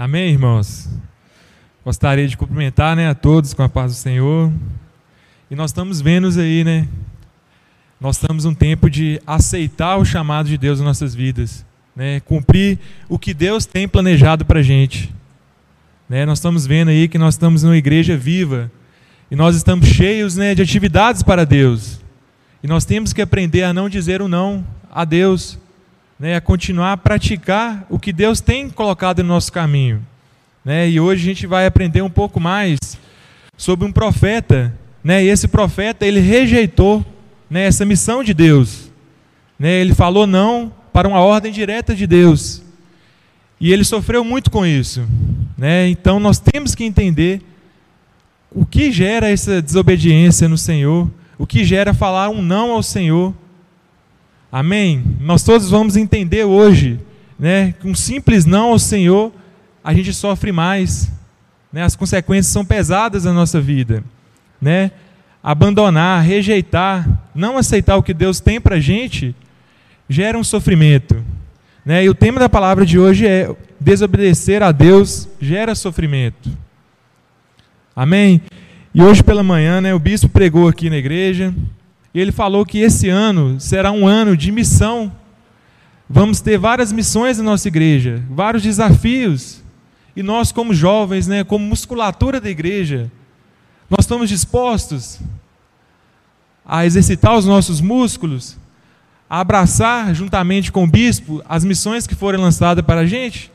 Amém, irmãos? Gostaria de cumprimentar né, a todos com a paz do Senhor. E nós estamos vendo aí, né? Nós estamos um tempo de aceitar o chamado de Deus em nossas vidas, né? Cumprir o que Deus tem planejado para a gente. Né? Nós estamos vendo aí que nós estamos numa igreja viva e nós estamos cheios né, de atividades para Deus. E nós temos que aprender a não dizer o não a Deus né, a continuar a praticar o que Deus tem colocado no nosso caminho. Né? E hoje a gente vai aprender um pouco mais sobre um profeta, né? E esse profeta ele rejeitou, né, essa missão de Deus, né? Ele falou não para uma ordem direta de Deus. E ele sofreu muito com isso, né? Então nós temos que entender o que gera essa desobediência no Senhor, o que gera falar um não ao Senhor Amém? Nós todos vamos entender hoje, né, que um simples não ao Senhor, a gente sofre mais, né? As consequências são pesadas na nossa vida, né? Abandonar, rejeitar, não aceitar o que Deus tem para a gente, gera um sofrimento, né? E o tema da palavra de hoje é desobedecer a Deus gera sofrimento. Amém? E hoje pela manhã, né, o bispo pregou aqui na igreja, ele falou que esse ano será um ano de missão. Vamos ter várias missões na nossa igreja, vários desafios. E nós, como jovens, né, como musculatura da igreja, nós estamos dispostos a exercitar os nossos músculos, a abraçar, juntamente com o bispo, as missões que forem lançadas para a gente?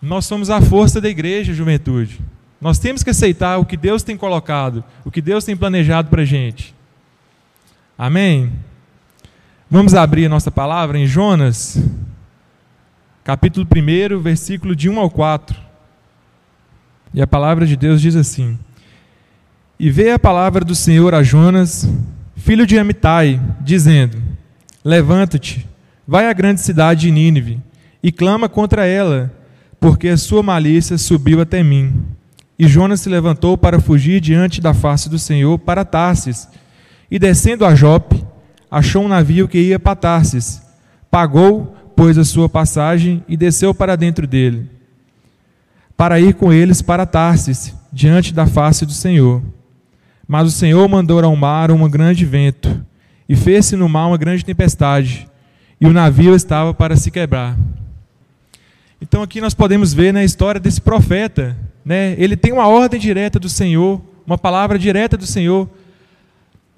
Nós somos a força da igreja, juventude. Nós temos que aceitar o que Deus tem colocado, o que Deus tem planejado para a gente. Amém? Vamos abrir a nossa palavra em Jonas, capítulo 1, versículo de 1 ao 4. E a palavra de Deus diz assim: E veio a palavra do Senhor a Jonas, filho de Amitai, dizendo: Levanta-te, vai à grande cidade de Nínive, e clama contra ela, porque a sua malícia subiu até mim. E Jonas se levantou para fugir diante da face do Senhor para Tarsis, e descendo a Jope, achou um navio que ia para Tarsis. Pagou, pois, a sua passagem e desceu para dentro dele, para ir com eles para Tarsis, diante da face do Senhor. Mas o Senhor mandou ao mar um grande vento, e fez-se no mar uma grande tempestade, e o navio estava para se quebrar. Então aqui nós podemos ver na história desse profeta né, ele tem uma ordem direta do Senhor, uma palavra direta do Senhor,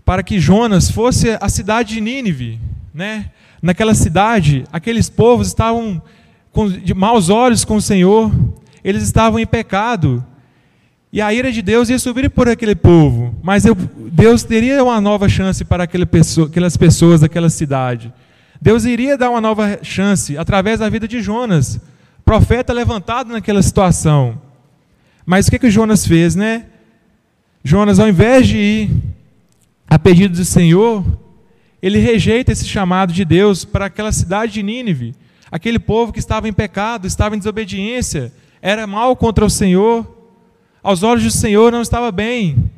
para que Jonas fosse a cidade de Nínive. Né? Naquela cidade, aqueles povos estavam com, de maus olhos com o Senhor, eles estavam em pecado, e a ira de Deus ia subir por aquele povo, mas eu, Deus teria uma nova chance para aquela pessoa, aquelas pessoas daquela cidade. Deus iria dar uma nova chance através da vida de Jonas, profeta levantado naquela situação. Mas o que, que Jonas fez, né? Jonas, ao invés de ir a pedido do Senhor, ele rejeita esse chamado de Deus para aquela cidade de Nínive, aquele povo que estava em pecado, estava em desobediência, era mal contra o Senhor, aos olhos do Senhor não estava bem.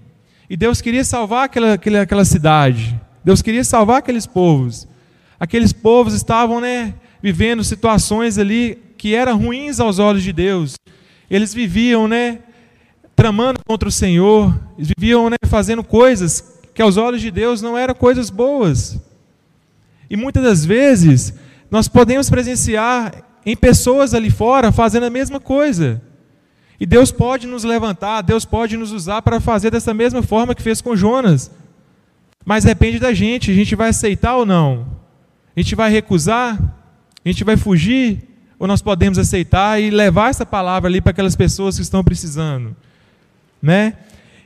E Deus queria salvar aquela, aquela, aquela cidade, Deus queria salvar aqueles povos. Aqueles povos estavam né, vivendo situações ali que eram ruins aos olhos de Deus. Eles viviam, né, tramando contra o Senhor, eles viviam, né, fazendo coisas que aos olhos de Deus não eram coisas boas. E muitas das vezes nós podemos presenciar em pessoas ali fora fazendo a mesma coisa. E Deus pode nos levantar, Deus pode nos usar para fazer dessa mesma forma que fez com Jonas. Mas depende da gente, a gente vai aceitar ou não? A gente vai recusar? A gente vai fugir? ou nós podemos aceitar e levar essa palavra ali para aquelas pessoas que estão precisando, né?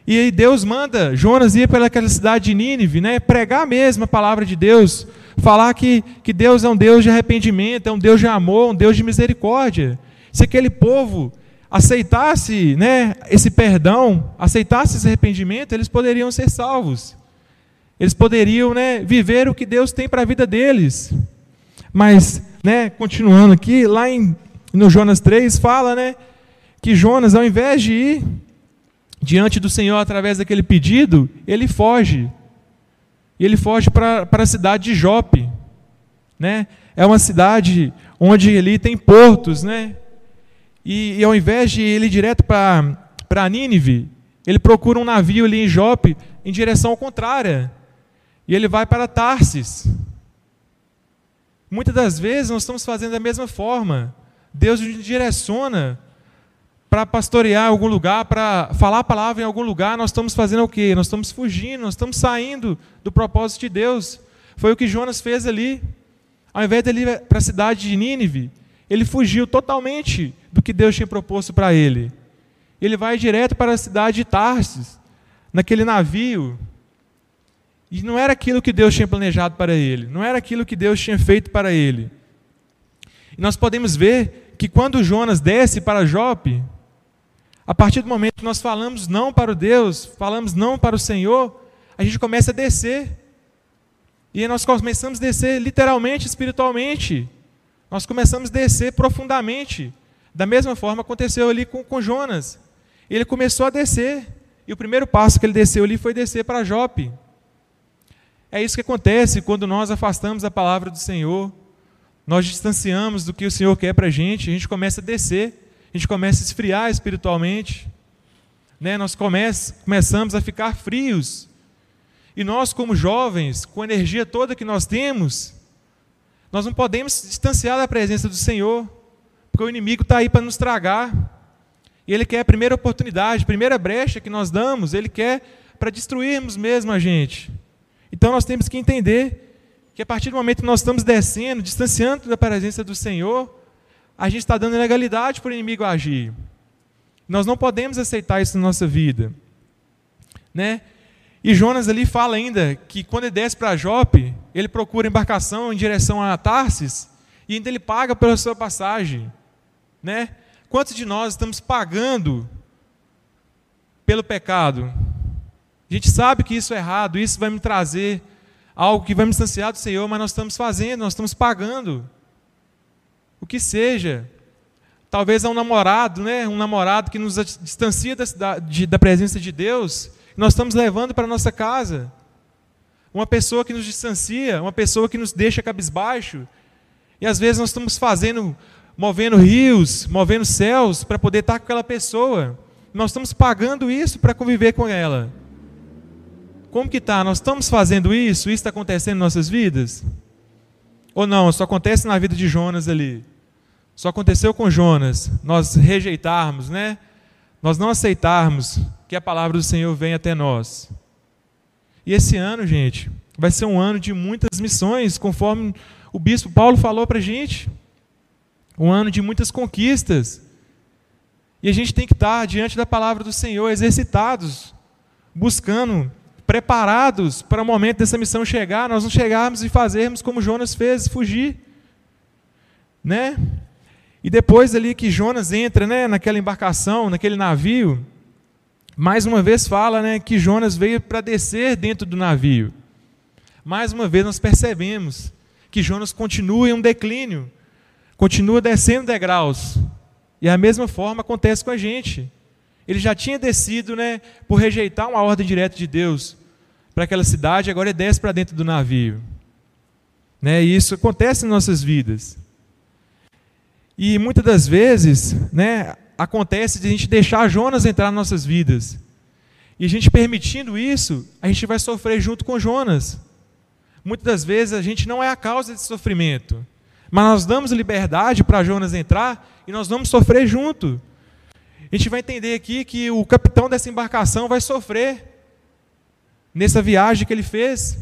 E aí Deus manda Jonas ir para aquela cidade de Nínive, né? Pregar mesmo a palavra de Deus, falar que, que Deus é um Deus de arrependimento, é um Deus de amor, um Deus de misericórdia. Se aquele povo aceitasse, né, esse perdão, aceitasse esse arrependimento, eles poderiam ser salvos. Eles poderiam, né, viver o que Deus tem para a vida deles. Mas né, continuando aqui, lá em, no Jonas 3 fala, né, que Jonas, ao invés de ir diante do Senhor através daquele pedido, ele foge. Ele foge para a cidade de Jope, né? É uma cidade onde ali tem portos, né? E, e ao invés de ele ir direto para Nínive, ele procura um navio ali em Jope em direção contrária. E ele vai para Tarsis. Muitas das vezes nós estamos fazendo da mesma forma. Deus nos direciona para pastorear algum lugar, para falar a palavra em algum lugar, nós estamos fazendo o quê? Nós estamos fugindo, nós estamos saindo do propósito de Deus. Foi o que Jonas fez ali. Ao invés de ir para a cidade de Nínive, ele fugiu totalmente do que Deus tinha proposto para ele. Ele vai direto para a cidade de Tarsis, naquele navio. E não era aquilo que Deus tinha planejado para ele, não era aquilo que Deus tinha feito para ele. E nós podemos ver que quando Jonas desce para Jope, a partir do momento que nós falamos não para o Deus, falamos não para o Senhor, a gente começa a descer. E nós começamos a descer literalmente, espiritualmente. Nós começamos a descer profundamente. Da mesma forma aconteceu ali com, com Jonas. Ele começou a descer. E o primeiro passo que ele desceu ali foi descer para Jope. É isso que acontece quando nós afastamos a palavra do Senhor. Nós distanciamos do que o Senhor quer para a gente, a gente começa a descer a gente começa a esfriar espiritualmente, né? nós come começamos a ficar frios. E nós, como jovens, com a energia toda que nós temos, nós não podemos distanciar da presença do Senhor, porque o inimigo está aí para nos tragar. E ele quer a primeira oportunidade, a primeira brecha que nós damos, ele quer para destruirmos mesmo a gente. Então nós temos que entender que a partir do momento que nós estamos descendo, distanciando da presença do Senhor, a gente está dando legalidade para o inimigo agir. Nós não podemos aceitar isso na nossa vida. Né? E Jonas ali fala ainda que quando ele desce para Jope, ele procura embarcação em direção a Tarsis e ainda ele paga pela sua passagem. Né? Quantos de nós estamos pagando pelo pecado? A gente sabe que isso é errado, isso vai me trazer algo que vai me distanciar do Senhor, mas nós estamos fazendo, nós estamos pagando o que seja. Talvez é um namorado, né? um namorado que nos distancia da, de, da presença de Deus, nós estamos levando para a nossa casa. Uma pessoa que nos distancia, uma pessoa que nos deixa cabisbaixo. E às vezes nós estamos fazendo, movendo rios, movendo céus para poder estar com aquela pessoa. Nós estamos pagando isso para conviver com ela. Como que está? Nós estamos fazendo isso? Isso está acontecendo em nossas vidas? Ou não? Só acontece na vida de Jonas ali. Só aconteceu com Jonas, nós rejeitarmos, né? Nós não aceitarmos que a palavra do Senhor venha até nós. E esse ano, gente, vai ser um ano de muitas missões, conforme o bispo Paulo falou para a gente. Um ano de muitas conquistas. E a gente tem que estar diante da palavra do Senhor, exercitados, buscando, preparados para o momento dessa missão chegar, nós não chegarmos e fazermos como Jonas fez, fugir. Né? E depois ali que Jonas entra né, naquela embarcação, naquele navio, mais uma vez fala né, que Jonas veio para descer dentro do navio. Mais uma vez nós percebemos que Jonas continua em um declínio, continua descendo degraus. E a mesma forma acontece com a gente. Ele já tinha descido né, por rejeitar uma ordem direta de Deus para aquela cidade, agora ele desce para dentro do navio. Né, e isso acontece em nossas vidas. E muitas das vezes, né, acontece de a gente deixar Jonas entrar nas nossas vidas. E a gente permitindo isso, a gente vai sofrer junto com Jonas. Muitas das vezes a gente não é a causa desse sofrimento, mas nós damos liberdade para Jonas entrar e nós vamos sofrer junto. A gente vai entender aqui que o capitão dessa embarcação vai sofrer nessa viagem que ele fez,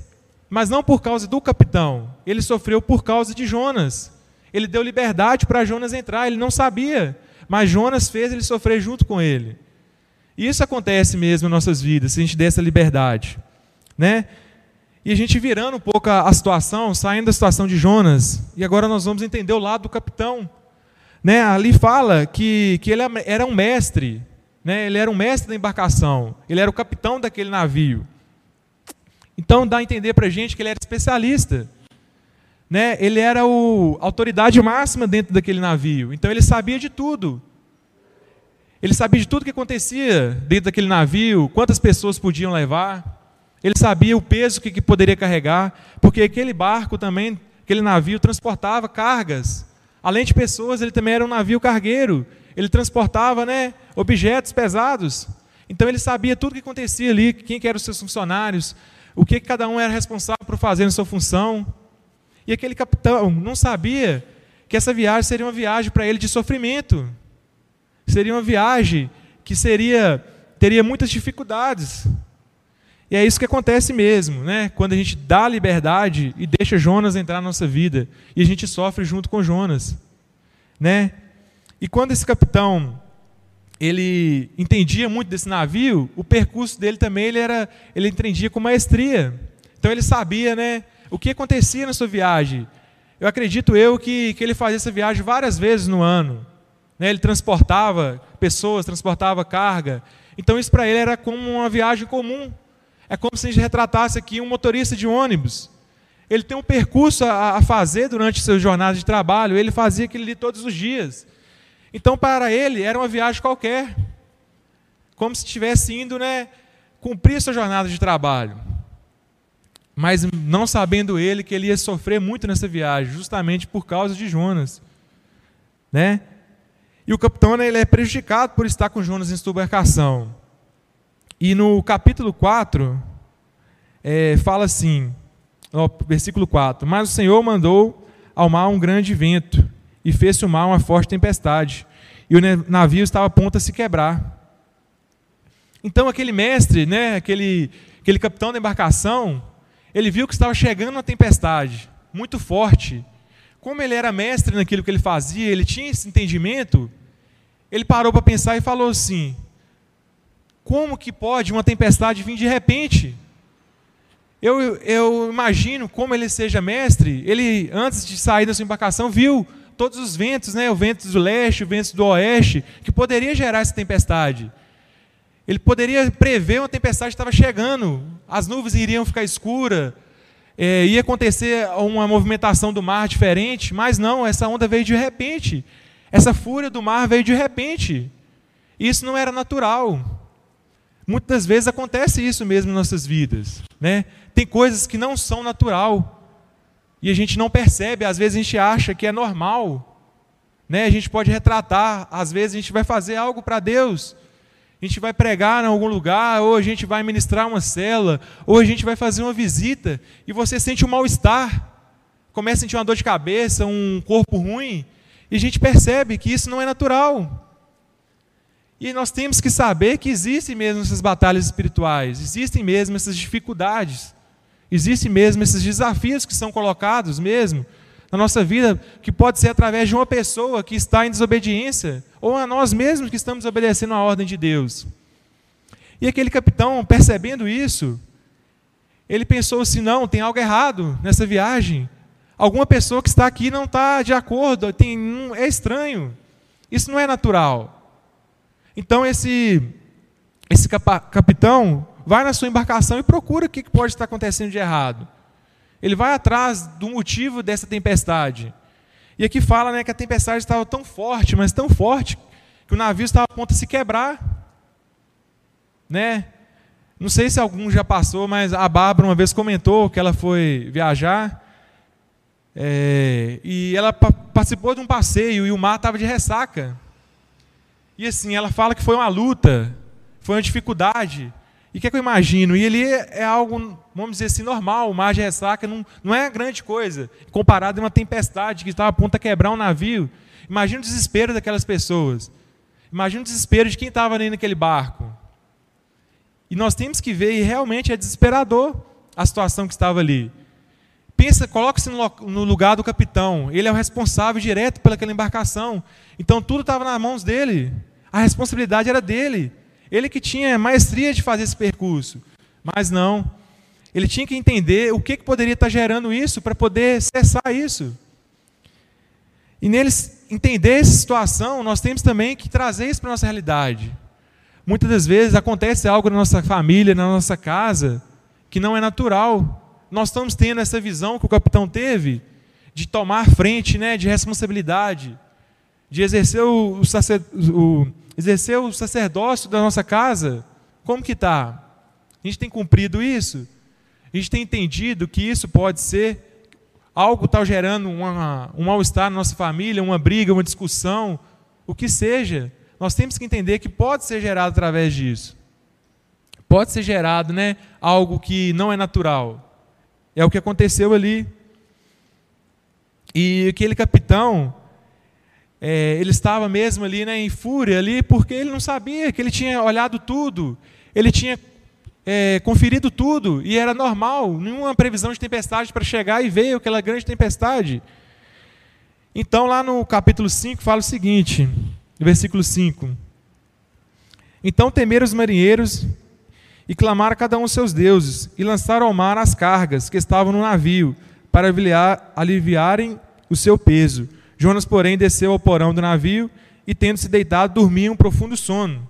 mas não por causa do capitão, ele sofreu por causa de Jonas. Ele deu liberdade para Jonas entrar, ele não sabia, mas Jonas fez ele sofrer junto com ele. E isso acontece mesmo em nossas vidas, se a gente der essa liberdade. Né? E a gente virando um pouco a, a situação, saindo da situação de Jonas, e agora nós vamos entender o lado do capitão. Né? Ali fala que, que ele era um mestre, né? ele era um mestre da embarcação, ele era o capitão daquele navio. Então dá a entender para a gente que ele era especialista né, ele era o, autoridade máxima dentro daquele navio. Então ele sabia de tudo. Ele sabia de tudo que acontecia dentro daquele navio, quantas pessoas podiam levar. Ele sabia o peso que, que poderia carregar, porque aquele barco também, aquele navio transportava cargas. Além de pessoas, ele também era um navio cargueiro. ele transportava né, objetos pesados. Então ele sabia tudo o que acontecia ali, quem que eram os seus funcionários, o que, que cada um era responsável por fazer na sua função. E aquele capitão não sabia que essa viagem seria uma viagem para ele de sofrimento. Seria uma viagem que seria teria muitas dificuldades. E é isso que acontece mesmo, né? Quando a gente dá liberdade e deixa Jonas entrar na nossa vida, e a gente sofre junto com Jonas, né? E quando esse capitão ele entendia muito desse navio, o percurso dele também ele era, ele entendia com maestria. Então ele sabia, né, o que acontecia na sua viagem. Eu acredito eu que, que ele fazia essa viagem várias vezes no ano. Né? Ele transportava pessoas, transportava carga. Então isso para ele era como uma viagem comum. É como se a gente retratasse aqui um motorista de ônibus. Ele tem um percurso a, a fazer durante sua jornada de trabalho, ele fazia aquilo ali todos os dias. Então, para ele, era uma viagem qualquer. Como se estivesse indo né, cumprir sua jornada de trabalho. Mas não sabendo ele que ele ia sofrer muito nessa viagem, justamente por causa de Jonas. Né? E o capitão né, ele é prejudicado por estar com Jonas em sua embarcação. E no capítulo 4, é, fala assim, versículo 4: Mas o Senhor mandou ao mar um grande vento, e fez-se o mar uma forte tempestade, e o navio estava a ponto a se quebrar. Então aquele mestre, né, aquele, aquele capitão da embarcação, ele viu que estava chegando uma tempestade muito forte. Como ele era mestre naquilo que ele fazia, ele tinha esse entendimento, ele parou para pensar e falou assim: como que pode uma tempestade vir de repente? Eu, eu imagino como ele seja mestre, ele, antes de sair da sua embarcação, viu todos os ventos, né, o vento do leste, o vento do oeste, que poderia gerar essa tempestade. Ele poderia prever uma tempestade que estava chegando, as nuvens iriam ficar escuras, é, ia acontecer uma movimentação do mar diferente, mas não, essa onda veio de repente. Essa fúria do mar veio de repente. Isso não era natural. Muitas vezes acontece isso mesmo em nossas vidas. Né? Tem coisas que não são natural. E a gente não percebe, às vezes a gente acha que é normal. Né? A gente pode retratar, às vezes a gente vai fazer algo para Deus. A gente vai pregar em algum lugar, ou a gente vai ministrar uma cela, ou a gente vai fazer uma visita, e você sente um mal-estar, começa a sentir uma dor de cabeça, um corpo ruim, e a gente percebe que isso não é natural. E nós temos que saber que existem mesmo essas batalhas espirituais, existem mesmo essas dificuldades, existem mesmo esses desafios que são colocados mesmo na nossa vida, que pode ser através de uma pessoa que está em desobediência, ou a nós mesmos que estamos obedecendo a ordem de Deus. E aquele capitão, percebendo isso, ele pensou assim: não, tem algo errado nessa viagem. Alguma pessoa que está aqui não está de acordo, tem, é estranho. Isso não é natural. Então esse, esse capitão vai na sua embarcação e procura o que pode estar acontecendo de errado. Ele vai atrás do motivo dessa tempestade. E aqui fala né, que a tempestade estava tão forte, mas tão forte, que o navio estava a ponto de se quebrar. Né? Não sei se algum já passou, mas a Bárbara uma vez comentou que ela foi viajar é, e ela participou de um passeio e o mar estava de ressaca. E assim, ela fala que foi uma luta, foi uma dificuldade. E o que, é que eu imagino? E ele é algo, vamos dizer assim, normal, o mar de ressaca não, não é grande coisa, comparado a uma tempestade que estava a ponto de quebrar um navio. Imagina o desespero daquelas pessoas. Imagina o desespero de quem estava ali naquele barco. E nós temos que ver, e realmente é desesperador a situação que estava ali. Pensa, coloque-se no lugar do capitão. Ele é o responsável direto pelaquela embarcação. Então tudo estava nas mãos dele. A responsabilidade era dele. Ele que tinha maestria de fazer esse percurso. Mas não. Ele tinha que entender o que, que poderia estar gerando isso para poder cessar isso. E neles entender essa situação, nós temos também que trazer isso para a nossa realidade. Muitas das vezes acontece algo na nossa família, na nossa casa, que não é natural. Nós estamos tendo essa visão que o capitão teve de tomar frente, né, de responsabilidade de exercer o, o, exercer o sacerdócio da nossa casa, como que está? A gente tem cumprido isso? A gente tem entendido que isso pode ser algo que está gerando uma, um mal-estar na nossa família, uma briga, uma discussão, o que seja, nós temos que entender que pode ser gerado através disso. Pode ser gerado, né, algo que não é natural. É o que aconteceu ali. E aquele capitão, é, ele estava mesmo ali né, em fúria ali, porque ele não sabia que ele tinha olhado tudo, ele tinha é, conferido tudo, e era normal, nenhuma previsão de tempestade para chegar, e veio aquela grande tempestade. Então, lá no capítulo 5, fala o seguinte, versículo 5: Então temeram os marinheiros e clamaram cada um seus deuses, e lançaram ao mar as cargas que estavam no navio, para aliviar, aliviarem o seu peso. Jonas, porém, desceu ao porão do navio e, tendo se deitado, dormia um profundo sono.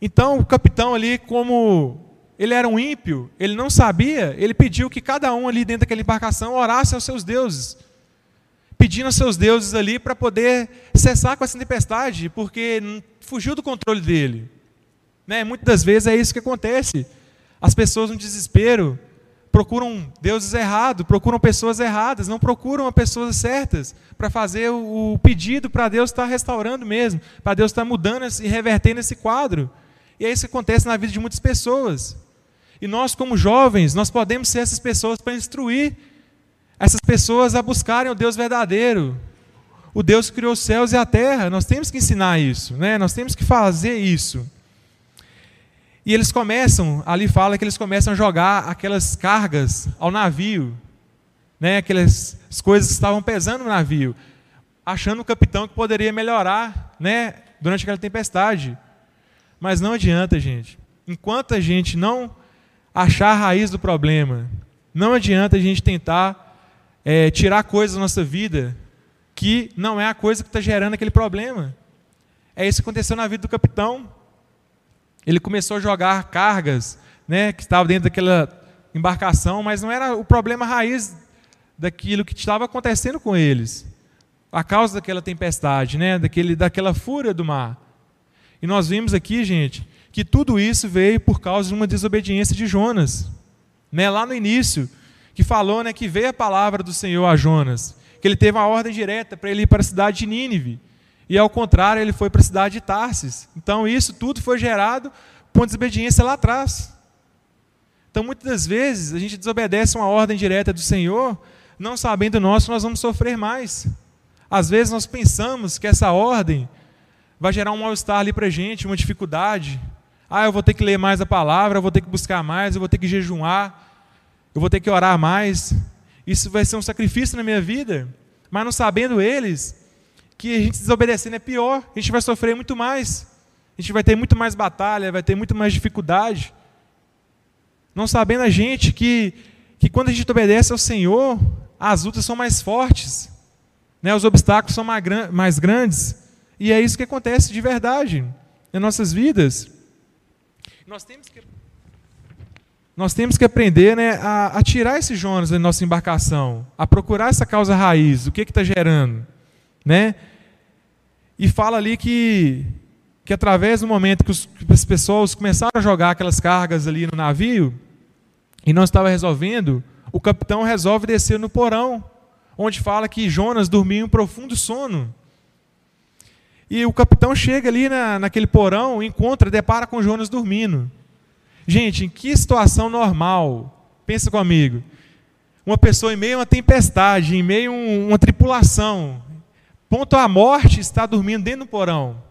Então, o capitão ali, como ele era um ímpio, ele não sabia, ele pediu que cada um ali dentro daquela embarcação orasse aos seus deuses. Pedindo aos seus deuses ali para poder cessar com essa tempestade, porque fugiu do controle dele. Né? Muitas das vezes é isso que acontece. As pessoas no desespero procuram deuses errados, procuram pessoas erradas, não procuram as pessoas certas para fazer o, pedido para Deus estar restaurando mesmo, para Deus estar mudando e revertendo esse quadro. E é isso que acontece na vida de muitas pessoas. E nós, como jovens, nós podemos ser essas pessoas para instruir essas pessoas a buscarem o Deus verdadeiro, o Deus que criou os céus e a terra. Nós temos que ensinar isso, né? nós temos que fazer isso. E eles começam, ali fala que eles começam a jogar aquelas cargas ao navio, né, aquelas coisas que estavam pesando no navio, achando o capitão que poderia melhorar né, durante aquela tempestade. Mas não adianta, gente. Enquanto a gente não achar a raiz do problema, não adianta a gente tentar é, tirar coisas da nossa vida que não é a coisa que está gerando aquele problema. É isso que aconteceu na vida do capitão ele começou a jogar cargas né, que estavam dentro daquela embarcação, mas não era o problema raiz daquilo que estava acontecendo com eles, a causa daquela tempestade, né, daquele, daquela fúria do mar. E nós vimos aqui, gente, que tudo isso veio por causa de uma desobediência de Jonas. Né, lá no início, que falou né, que veio a palavra do Senhor a Jonas, que ele teve uma ordem direta para ele ir para a cidade de Nínive. E ao contrário, ele foi para a cidade de Tarsis. Então isso tudo foi gerado por desobediência lá atrás. Então muitas das vezes a gente desobedece uma ordem direta do Senhor, não sabendo nós que nós vamos sofrer mais. Às vezes nós pensamos que essa ordem vai gerar um mal-estar ali para a gente, uma dificuldade. Ah, eu vou ter que ler mais a palavra, eu vou ter que buscar mais, eu vou ter que jejuar, eu vou ter que orar mais. Isso vai ser um sacrifício na minha vida. Mas não sabendo eles, que a gente desobedecendo é pior, a gente vai sofrer muito mais. A gente vai ter muito mais batalha, vai ter muito mais dificuldade. Não sabendo a gente que, que quando a gente obedece ao Senhor, as lutas são mais fortes, né? os obstáculos são mais grandes. E é isso que acontece de verdade nas nossas vidas. Nós temos que, nós temos que aprender né, a, a tirar esses Jonas da nossa embarcação, a procurar essa causa raiz, o que está gerando. Né? E fala ali que, que através do momento que, os, que as pessoas começaram a jogar aquelas cargas ali no navio, e não estava resolvendo, o capitão resolve descer no porão, onde fala que Jonas dormia em um profundo sono. E o capitão chega ali na, naquele porão, encontra, depara com Jonas dormindo. Gente, em que situação normal? Pensa comigo. Uma pessoa em meio a uma tempestade, em meio a uma tripulação, Ponto a morte está dormindo dentro do porão,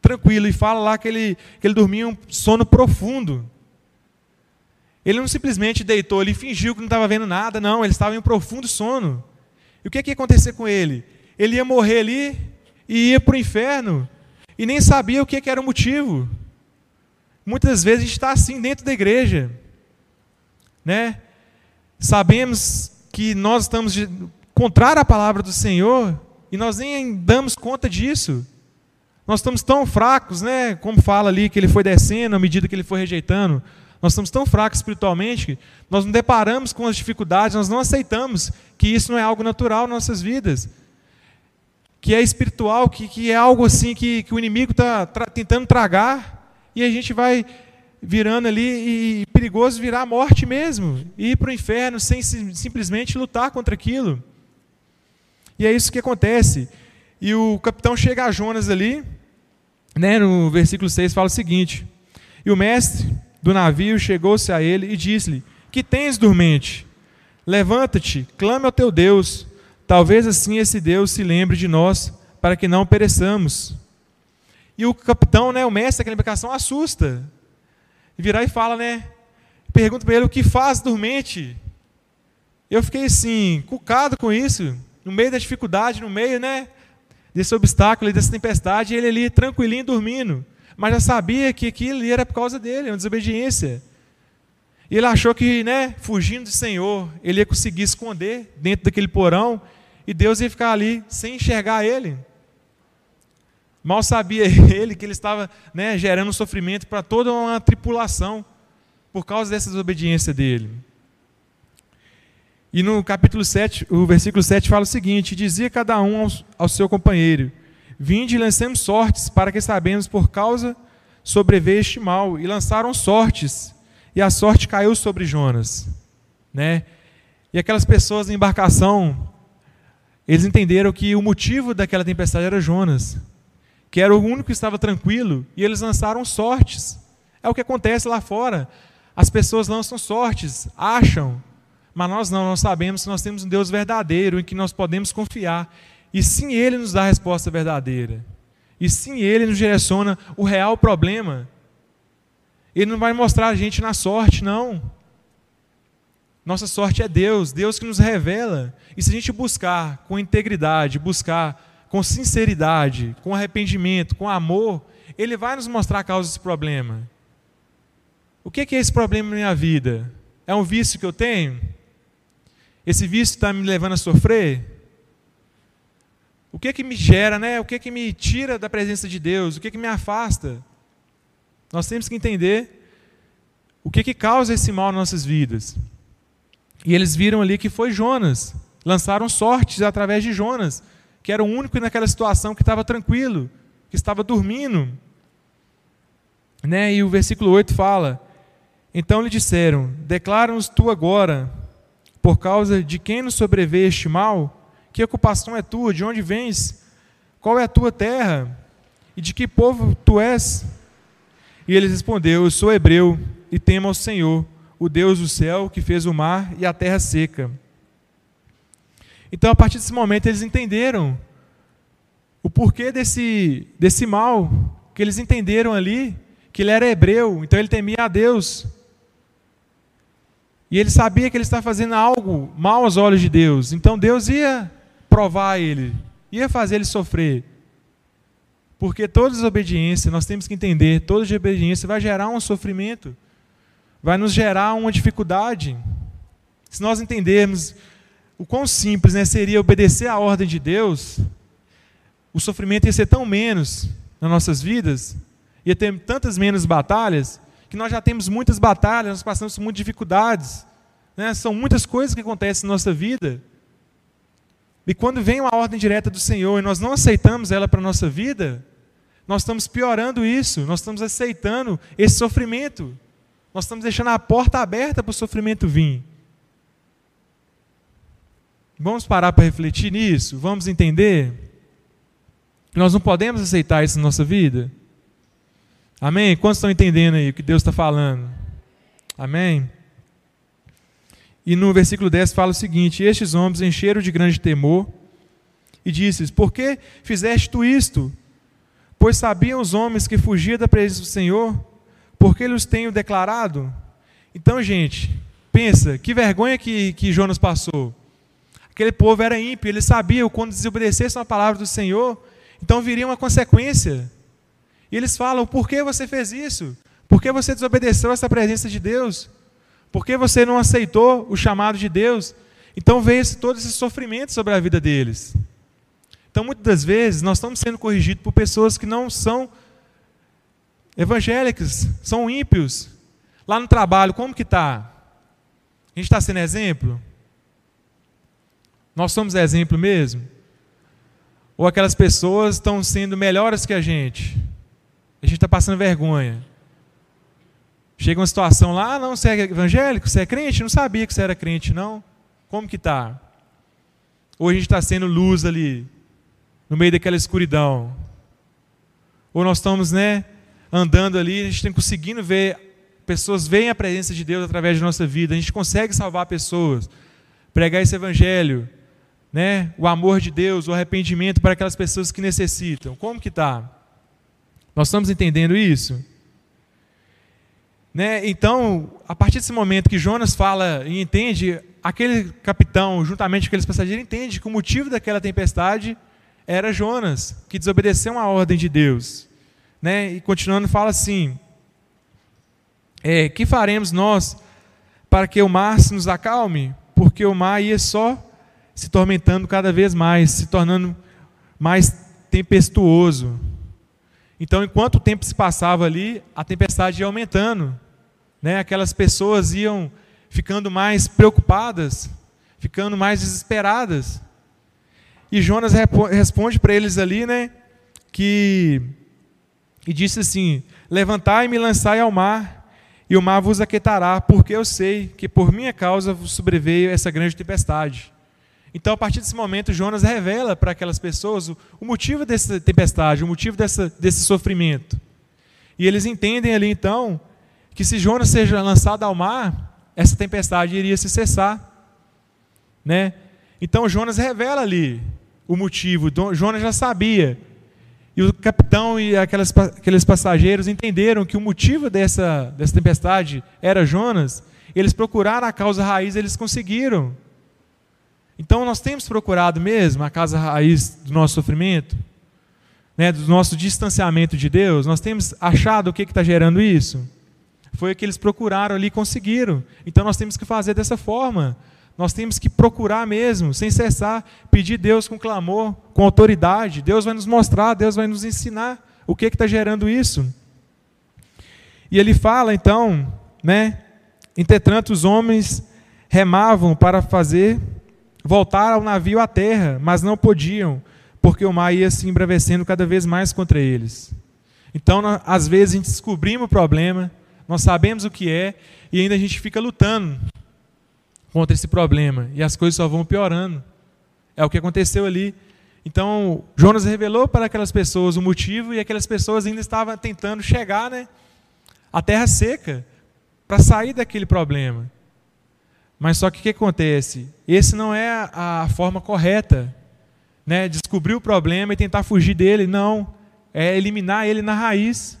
tranquilo, e fala lá que ele, que ele dormia um sono profundo. Ele não simplesmente deitou, ele fingiu que não estava vendo nada, não, ele estava em um profundo sono. E o que, que ia acontecer com ele? Ele ia morrer ali e ia para o inferno e nem sabia o que, que era o motivo. Muitas vezes a gente está assim dentro da igreja, né? Sabemos que nós estamos de, contrário à palavra do Senhor, e nós nem damos conta disso. Nós estamos tão fracos, né? Como fala ali que ele foi descendo à medida que ele foi rejeitando. Nós estamos tão fracos espiritualmente, nós não deparamos com as dificuldades, nós não aceitamos que isso não é algo natural nas nossas vidas. Que é espiritual, que, que é algo assim que, que o inimigo está tra tentando tragar, e a gente vai virando ali e perigoso virar a morte mesmo, ir para o inferno sem simplesmente lutar contra aquilo. E é isso que acontece. E o capitão chega a Jonas ali, né, no versículo 6 fala o seguinte: E o mestre do navio chegou-se a ele e disse-lhe: Que tens dormente? Levanta-te, clame ao teu Deus. Talvez assim esse Deus se lembre de nós, para que não pereçamos. E o capitão, né, o mestre daquela embarcação, assusta. E e fala, né? Pergunta para ele o que faz dormente. Eu fiquei assim, cucado com isso, no meio da dificuldade, no meio, né, desse obstáculo, dessa tempestade, ele ali tranquilinho dormindo. Mas já sabia que aquilo era por causa dele, uma desobediência. E ele achou que, né, fugindo do Senhor, ele ia conseguir esconder dentro daquele porão e Deus ia ficar ali sem enxergar ele. Mal sabia ele que ele estava né, gerando sofrimento para toda uma tripulação por causa dessa desobediência dele. E no capítulo 7, o versículo 7 fala o seguinte: Dizia cada um ao, ao seu companheiro: Vinde e lancemos sortes, para que sabemos por causa sobreveio este mal. E lançaram sortes, e a sorte caiu sobre Jonas. Né? E aquelas pessoas na embarcação, eles entenderam que o motivo daquela tempestade era Jonas, que era o único que estava tranquilo, e eles lançaram sortes. É o que acontece lá fora. As pessoas lançam sortes, acham mas nós não, nós sabemos que nós temos um Deus verdadeiro em que nós podemos confiar. E sim Ele nos dá a resposta verdadeira. E sim Ele nos direciona o real problema. Ele não vai mostrar a gente na sorte, não. Nossa sorte é Deus, Deus que nos revela. E se a gente buscar com integridade, buscar com sinceridade, com arrependimento, com amor, Ele vai nos mostrar a causa desse problema. O que é esse problema na minha vida? É um vício que eu tenho? Esse vício está me levando a sofrer? O que é que me gera, né? O que é que me tira da presença de Deus? O que é que me afasta? Nós temos que entender o que é que causa esse mal nas nossas vidas. E eles viram ali que foi Jonas. Lançaram sortes através de Jonas, que era o único naquela situação que estava tranquilo, que estava dormindo. Né? E o versículo 8 fala: Então lhe disseram: Declara-nos tu agora por causa de quem nos sobreveio este mal? Que ocupação é tua? De onde vens? Qual é a tua terra? E de que povo tu és? E ele respondeu: Eu sou hebreu e temo ao Senhor, o Deus do céu que fez o mar e a terra seca. Então, a partir desse momento, eles entenderam o porquê desse, desse mal, que eles entenderam ali, que ele era hebreu, então ele temia a Deus. E ele sabia que ele estava fazendo algo mal aos olhos de Deus. Então Deus ia provar ele, ia fazer ele sofrer. Porque toda desobediência, nós temos que entender, toda desobediência vai gerar um sofrimento, vai nos gerar uma dificuldade. Se nós entendermos o quão simples né, seria obedecer à ordem de Deus, o sofrimento ia ser tão menos nas nossas vidas, ia ter tantas menos batalhas, que nós já temos muitas batalhas, nós passamos por muitas dificuldades. Né? São muitas coisas que acontecem na nossa vida. E quando vem uma ordem direta do Senhor e nós não aceitamos ela para a nossa vida, nós estamos piorando isso, nós estamos aceitando esse sofrimento. Nós estamos deixando a porta aberta para o sofrimento vir. Vamos parar para refletir nisso? Vamos entender? Nós não podemos aceitar isso na nossa vida? Amém? Quantos estão entendendo aí o que Deus está falando? Amém? E no versículo 10 fala o seguinte: Estes homens encheram de grande temor e disse Por que fizeste tu isto? Pois sabiam os homens que fugia da presença do Senhor, porque eles tenho declarado. Então, gente, pensa, que vergonha que, que Jonas passou. Aquele povo era ímpio, ele sabia quando desobedecesse a palavra do Senhor, então viria uma consequência. E eles falam: por que você fez isso? Por que você desobedeceu essa presença de Deus? Por que você não aceitou o chamado de Deus? Então veio todo esse sofrimento sobre a vida deles. Então, muitas das vezes, nós estamos sendo corrigidos por pessoas que não são evangélicas, são ímpios. Lá no trabalho, como que está? A gente está sendo exemplo? Nós somos exemplo mesmo? Ou aquelas pessoas estão sendo melhores que a gente? A gente está passando vergonha. Chega uma situação lá, ah, não, você é evangélico, você é crente? Não sabia que você era crente, não. Como que está? Ou a gente está sendo luz ali, no meio daquela escuridão. Ou nós estamos, né, andando ali, a gente tem conseguindo ver pessoas veem a presença de Deus através de nossa vida, a gente consegue salvar pessoas, pregar esse evangelho, né, o amor de Deus, o arrependimento para aquelas pessoas que necessitam. Como que tá? Nós estamos entendendo isso? Né? Então, a partir desse momento que Jonas fala e entende, aquele capitão, juntamente com aqueles passageiros, entende que o motivo daquela tempestade era Jonas, que desobedeceu a ordem de Deus. Né? E continuando, fala assim: é, Que faremos nós para que o mar se nos acalme? Porque o mar ia só se tormentando cada vez mais, se tornando mais tempestuoso. Então, enquanto o tempo se passava ali, a tempestade ia aumentando né, aquelas pessoas iam ficando mais preocupadas, ficando mais desesperadas. E Jonas responde para eles ali, né, que e disse assim: Levantai e lançai ao mar, e o mar vos aquietará, porque eu sei que por minha causa sobreveio essa grande tempestade. Então, a partir desse momento, Jonas revela para aquelas pessoas o, motivo dessa tempestade, o motivo dessa, desse sofrimento. E eles entendem ali então que se Jonas seja lançado ao mar, essa tempestade iria se cessar. Né? Então Jonas revela ali o motivo. Jonas já sabia. E o capitão e aquelas, aqueles passageiros entenderam que o motivo dessa, dessa tempestade era Jonas. Eles procuraram a causa raiz, eles conseguiram. Então nós temos procurado mesmo a causa raiz do nosso sofrimento, né, do nosso distanciamento de Deus. Nós temos achado o que está gerando isso. Foi o que eles procuraram ali e conseguiram. Então nós temos que fazer dessa forma. Nós temos que procurar mesmo, sem cessar, pedir Deus com clamor, com autoridade. Deus vai nos mostrar, Deus vai nos ensinar o que está gerando isso. E ele fala então, né? Entretanto, os homens remavam para fazer voltar ao navio à terra, mas não podiam, porque o mar ia se embravecendo cada vez mais contra eles. Então, às vezes, a gente descobrimos o problema, nós sabemos o que é e ainda a gente fica lutando contra esse problema e as coisas só vão piorando. É o que aconteceu ali. Então, Jonas revelou para aquelas pessoas o motivo e aquelas pessoas ainda estavam tentando chegar né, à terra seca para sair daquele problema. Mas só que o que acontece? Esse não é a, forma correta. Né? Descobrir o problema e tentar fugir dele. Não. É eliminar ele na raiz.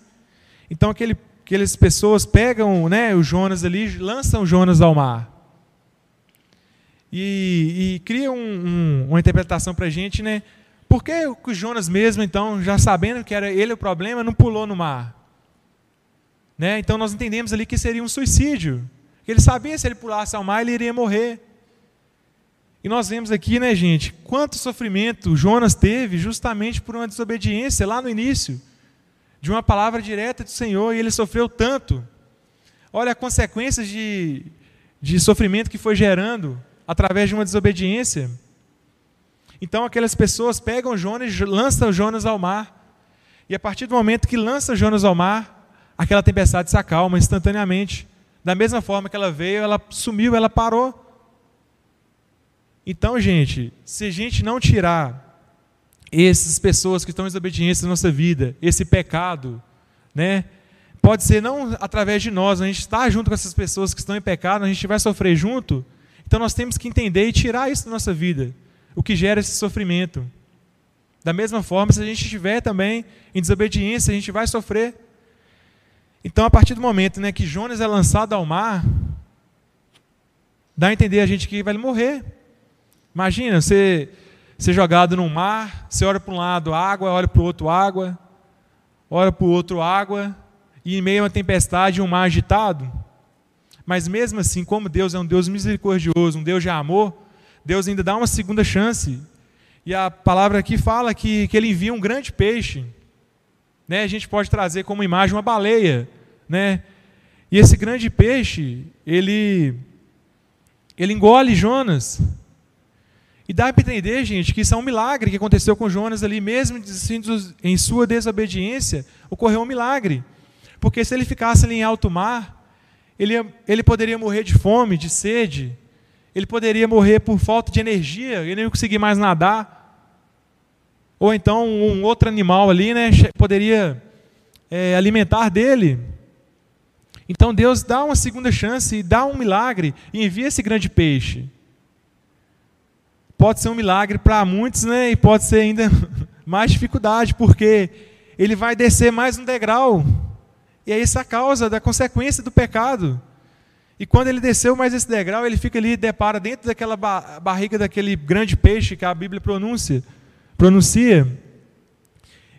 Então, aquele aquelas pessoas pegam né, o Jonas ali, lançam o Jonas ao mar. E, e criam um, um, uma interpretação para a gente, né? Por que o Jonas mesmo, então, já sabendo que era ele o problema, não pulou no mar? Né? Então nós entendemos ali que seria um suicídio. Ele sabia se ele pulasse ao mar, ele iria morrer. E nós vemos aqui, né, gente, quanto sofrimento Jonas teve justamente por uma desobediência lá no início de uma palavra direta do Senhor e ele sofreu tanto. Olha a consequência de, de sofrimento que foi gerando através de uma desobediência. Então aquelas pessoas pegam Jonas lançam Jonas ao mar. E a partir do momento que lança Jonas ao mar, aquela tempestade se acalma instantaneamente. Da mesma forma que ela veio, ela sumiu, ela parou. Então, gente, se a gente não tirar essas pessoas que estão em desobediência na nossa vida, esse pecado, né? Pode ser não através de nós, a gente está junto com essas pessoas que estão em pecado, a gente vai sofrer junto. Então nós temos que entender e tirar isso da nossa vida, o que gera esse sofrimento. Da mesma forma, se a gente estiver também em desobediência, a gente vai sofrer. Então, a partir do momento né, que Jonas é lançado ao mar, dá a entender a gente que vai morrer. Imagina, você ser jogado no mar, você olha para um lado água, olha para o outro água, olha para o outro água, e em meio a uma tempestade, um mar agitado. Mas mesmo assim, como Deus é um Deus misericordioso, um Deus de amor, Deus ainda dá uma segunda chance. E a palavra aqui fala que, que ele envia um grande peixe. Né? A gente pode trazer como imagem uma baleia. Né? E esse grande peixe, ele, ele engole Jonas. E dá para entender, gente, que isso é um milagre que aconteceu com Jonas ali, mesmo em sua desobediência, ocorreu um milagre. Porque se ele ficasse ali em alto mar, ele, ele poderia morrer de fome, de sede, ele poderia morrer por falta de energia, ele não ia conseguir mais nadar. Ou então um outro animal ali, né, poderia é, alimentar dele. Então Deus dá uma segunda chance dá um milagre e envia esse grande peixe. Pode ser um milagre para muitos, né? E pode ser ainda mais dificuldade, porque ele vai descer mais um degrau. E é essa a causa da consequência do pecado. E quando ele desceu mais esse degrau, ele fica ali, depara dentro daquela barriga daquele grande peixe que a Bíblia pronuncia. Pronuncia.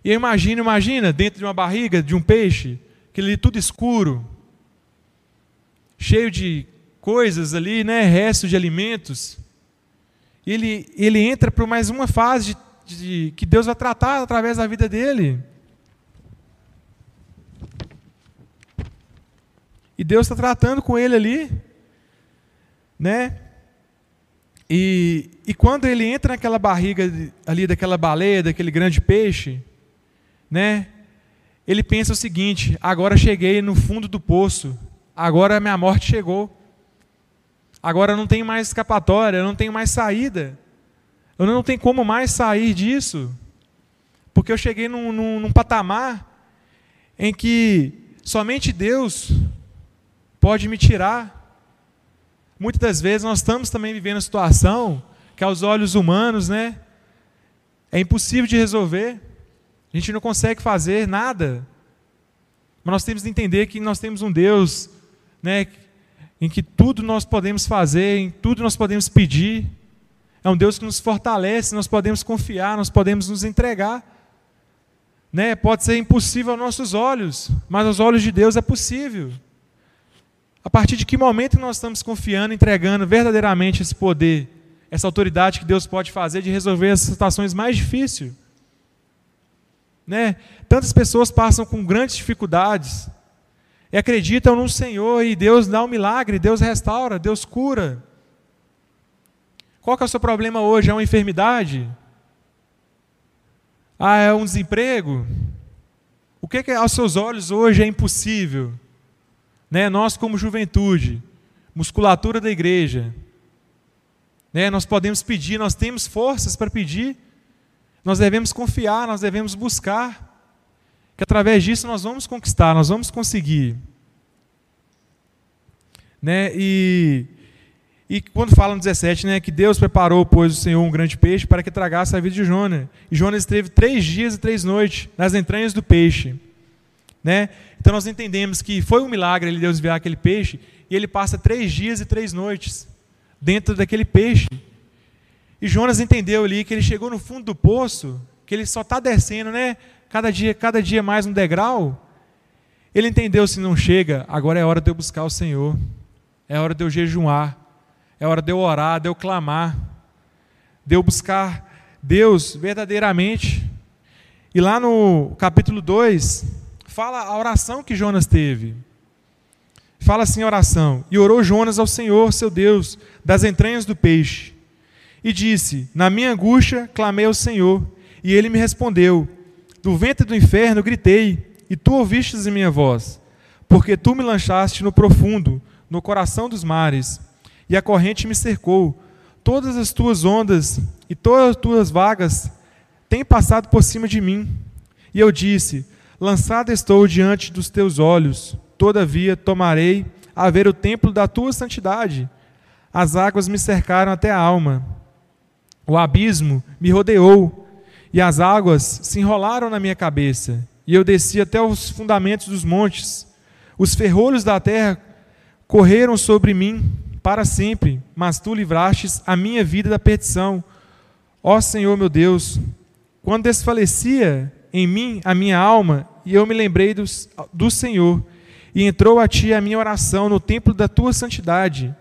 E eu imagino, imagina, dentro de uma barriga de um peixe, aquele tudo escuro, cheio de coisas ali, né, resto de alimentos. Ele, ele entra para mais uma fase de, de, que Deus vai tratar através da vida dele. E Deus está tratando com ele ali, né? E, e quando ele entra naquela barriga ali daquela baleia, daquele grande peixe, né? Ele pensa o seguinte: agora cheguei no fundo do poço, agora minha morte chegou. Agora não tem mais escapatória, não tenho mais saída. Eu não tenho como mais sair disso. Porque eu cheguei num, num, num patamar em que somente Deus pode me tirar. Muitas das vezes nós estamos também vivendo uma situação que aos olhos humanos, né, é impossível de resolver. A gente não consegue fazer nada. Mas nós temos que entender que nós temos um Deus, né, em que tudo nós podemos fazer, em tudo nós podemos pedir. É um Deus que nos fortalece, nós podemos confiar, nós podemos nos entregar. Né? Pode ser impossível aos nossos olhos, mas aos olhos de Deus é possível. A partir de que momento nós estamos confiando, entregando verdadeiramente esse poder, essa autoridade que Deus pode fazer de resolver as situações mais difíceis? Né? Tantas pessoas passam com grandes dificuldades e acreditam no Senhor e Deus dá um milagre, Deus restaura, Deus cura. Qual é o seu problema hoje? É uma enfermidade? Ah, é um desemprego? O que, que aos seus olhos hoje é impossível? Né? Nós, como juventude, musculatura da igreja, né? nós podemos pedir, nós temos forças para pedir, nós devemos confiar, nós devemos buscar, que através disso nós vamos conquistar, nós vamos conseguir. Né? E, e quando fala no 17, né, que Deus preparou, pois, o Senhor um grande peixe para que tragasse a vida de Jonas. E Jonas esteve três dias e três noites nas entranhas do peixe. Né? Então nós entendemos que foi um milagre ele Deus enviar aquele peixe e ele passa três dias e três noites dentro daquele peixe. E Jonas entendeu ali que ele chegou no fundo do poço, que ele só está descendo, né? Cada dia, cada dia mais um degrau. Ele entendeu se não chega, agora é hora de eu buscar o Senhor. É hora de eu jejuar. É hora de eu orar, de eu clamar. De eu buscar Deus verdadeiramente. E lá no capítulo 2, fala a oração que Jonas teve. Fala assim a oração: E orou Jonas ao Senhor, seu Deus, das entranhas do peixe. E disse: Na minha angústia clamei ao Senhor, e ele me respondeu: Do ventre do inferno gritei, e tu ouvistes a minha voz, porque tu me lançaste no profundo, no coração dos mares, e a corrente me cercou. Todas as tuas ondas e todas as tuas vagas têm passado por cima de mim. E eu disse: Lançado estou diante dos teus olhos, todavia tomarei a ver o templo da tua santidade. As águas me cercaram até a alma, o abismo me rodeou, e as águas se enrolaram na minha cabeça, e eu desci até os fundamentos dos montes. Os ferrolhos da terra correram sobre mim para sempre, mas tu livrastes a minha vida da perdição. Ó Senhor meu Deus, quando desfalecia em mim a minha alma, e eu me lembrei do, do Senhor, e entrou a ti a minha oração no templo da tua santidade.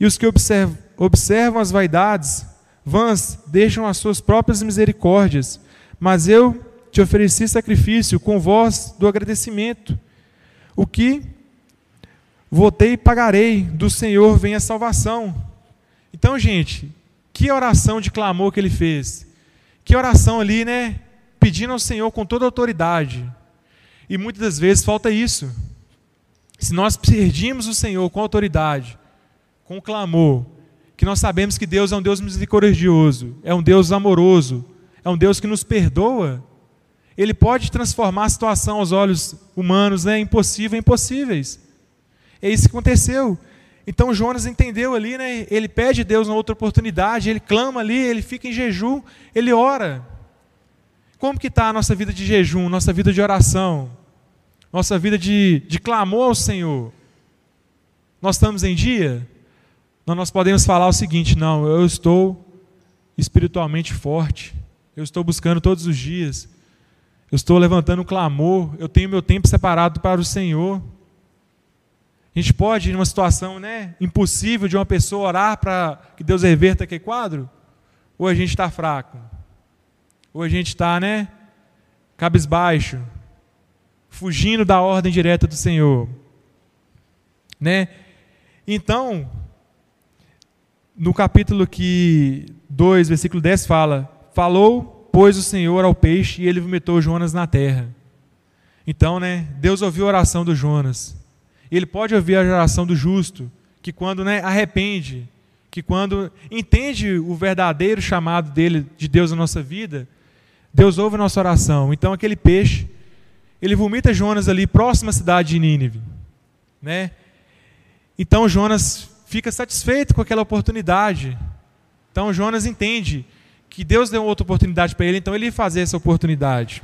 E os que observam, as vaidades, vãs, deixam as suas próprias misericórdias, mas eu te ofereci sacrifício com voz do agradecimento. O que votei e pagarei, do Senhor vem a salvação. Então, gente, que oração de clamor que ele fez. Que oração ali, né? pedindo ao Senhor com toda autoridade. E muitas das vezes falta isso. Se nós perdimos o Senhor com autoridade, com clamor, que nós sabemos que Deus é um Deus misericordioso, é um Deus amoroso, é um Deus que nos perdoa, ele pode transformar a situação aos olhos humanos, né, impossível impossíveis. É isso que aconteceu. Então Jonas entendeu ali, né? Ele pede a Deus uma outra oportunidade, ele clama ali, ele fica em jejum, ele ora. Como que está a nossa vida de jejum, nossa vida de oração, nossa vida de, de clamor ao Senhor? Nós estamos em dia? Não, nós podemos falar o seguinte: não, eu estou espiritualmente forte, eu estou buscando todos os dias, eu estou levantando clamor, eu tenho meu tempo separado para o Senhor. A gente pode, numa situação né, impossível de uma pessoa orar para que Deus reverta aquele quadro? Ou a gente está fraco? Ou a gente está, né, cabisbaixo, fugindo da ordem direta do Senhor? Né? Então, no capítulo que 2, versículo 10 fala: Falou, pois, o Senhor ao peixe e ele vomitou Jonas na terra. Então, né, Deus ouviu a oração do Jonas. Ele pode ouvir a oração do justo, que quando né, arrepende, que quando entende o verdadeiro chamado dele, de Deus na nossa vida, Deus ouve a nossa oração. Então aquele peixe, ele vomita Jonas ali próximo à cidade de Nínive, né? Então Jonas fica satisfeito com aquela oportunidade. Então Jonas entende que Deus deu outra oportunidade para ele, então ele fazer essa oportunidade,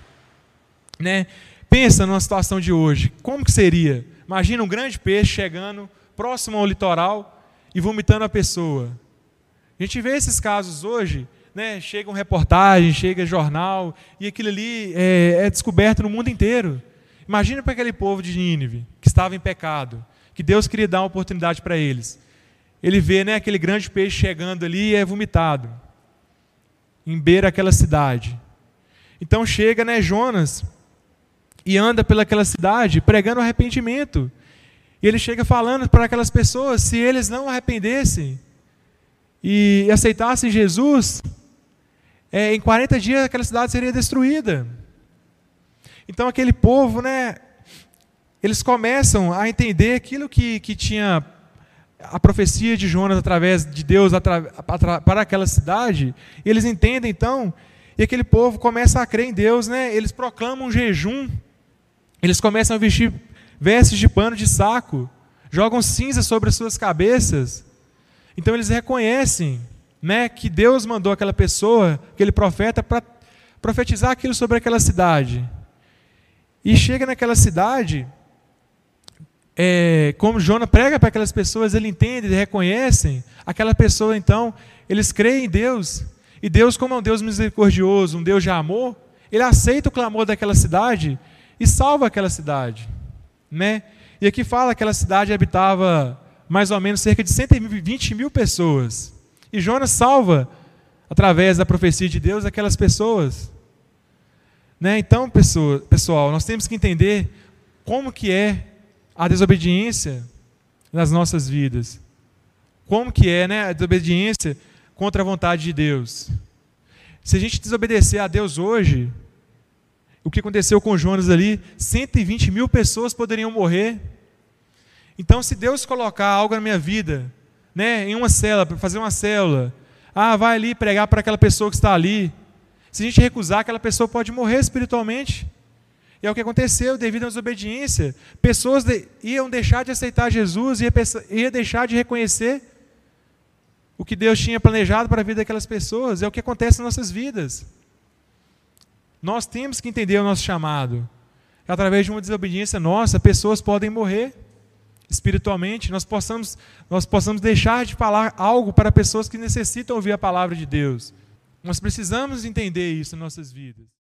né? Pensa numa situação de hoje, como que seria? Imagina um grande peixe chegando próximo ao litoral e vomitando a pessoa. A gente vê esses casos hoje, né? Chega reportagem, chega jornal, e aquilo ali é, é descoberto no mundo inteiro. Imagina para aquele povo de Nínive, que estava em pecado, que Deus queria dar uma oportunidade para eles. Ele vê né, aquele grande peixe chegando ali e é vomitado, em beira aquela cidade. Então chega né, Jonas e anda pelaquela cidade pregando arrependimento. E ele chega falando para aquelas pessoas: se eles não arrependessem e aceitassem Jesus, é, em 40 dias aquela cidade seria destruída. Então aquele povo, né, eles começam a entender aquilo que, que tinha a profecia de Jonas através de Deus para aquela cidade, eles entendem então, e aquele povo começa a crer em Deus, né? eles proclamam um jejum eles começam a vestir vestes de pano de saco, jogam cinza sobre as suas cabeças. Então eles reconhecem né, que Deus mandou aquela pessoa, aquele profeta, para profetizar aquilo sobre aquela cidade. E chega naquela cidade, é, como Jonas prega para aquelas pessoas, ele entende, eles reconhecem, aquela pessoa então, eles creem em Deus, e Deus, como é um Deus misericordioso, um Deus de amor, ele aceita o clamor daquela cidade e salva aquela cidade. Né? E aqui fala que aquela cidade habitava mais ou menos cerca de 120 mil pessoas. E Jonas salva, através da profecia de Deus, aquelas pessoas. Né? Então, pessoa, pessoal, nós temos que entender como que é a desobediência nas nossas vidas. Como que é né, a desobediência contra a vontade de Deus. Se a gente desobedecer a Deus hoje, o que aconteceu com Jonas ali, 120 mil pessoas poderiam morrer. Então, se Deus colocar algo na minha vida, né, em uma célula, para fazer uma célula, ah, vai ali pregar para aquela pessoa que está ali. Se a gente recusar, aquela pessoa pode morrer espiritualmente. E é o que aconteceu devido à desobediência. Pessoas de, iam deixar de aceitar Jesus, ia, ia deixar de reconhecer o que Deus tinha planejado para a vida daquelas pessoas. É o que acontece nas nossas vidas. Nós temos que entender o nosso chamado. Através de uma desobediência nossa, pessoas podem morrer espiritualmente. Nós possamos, nós possamos deixar de falar algo para pessoas que necessitam ouvir a palavra de Deus. Nós precisamos entender isso em nossas vidas.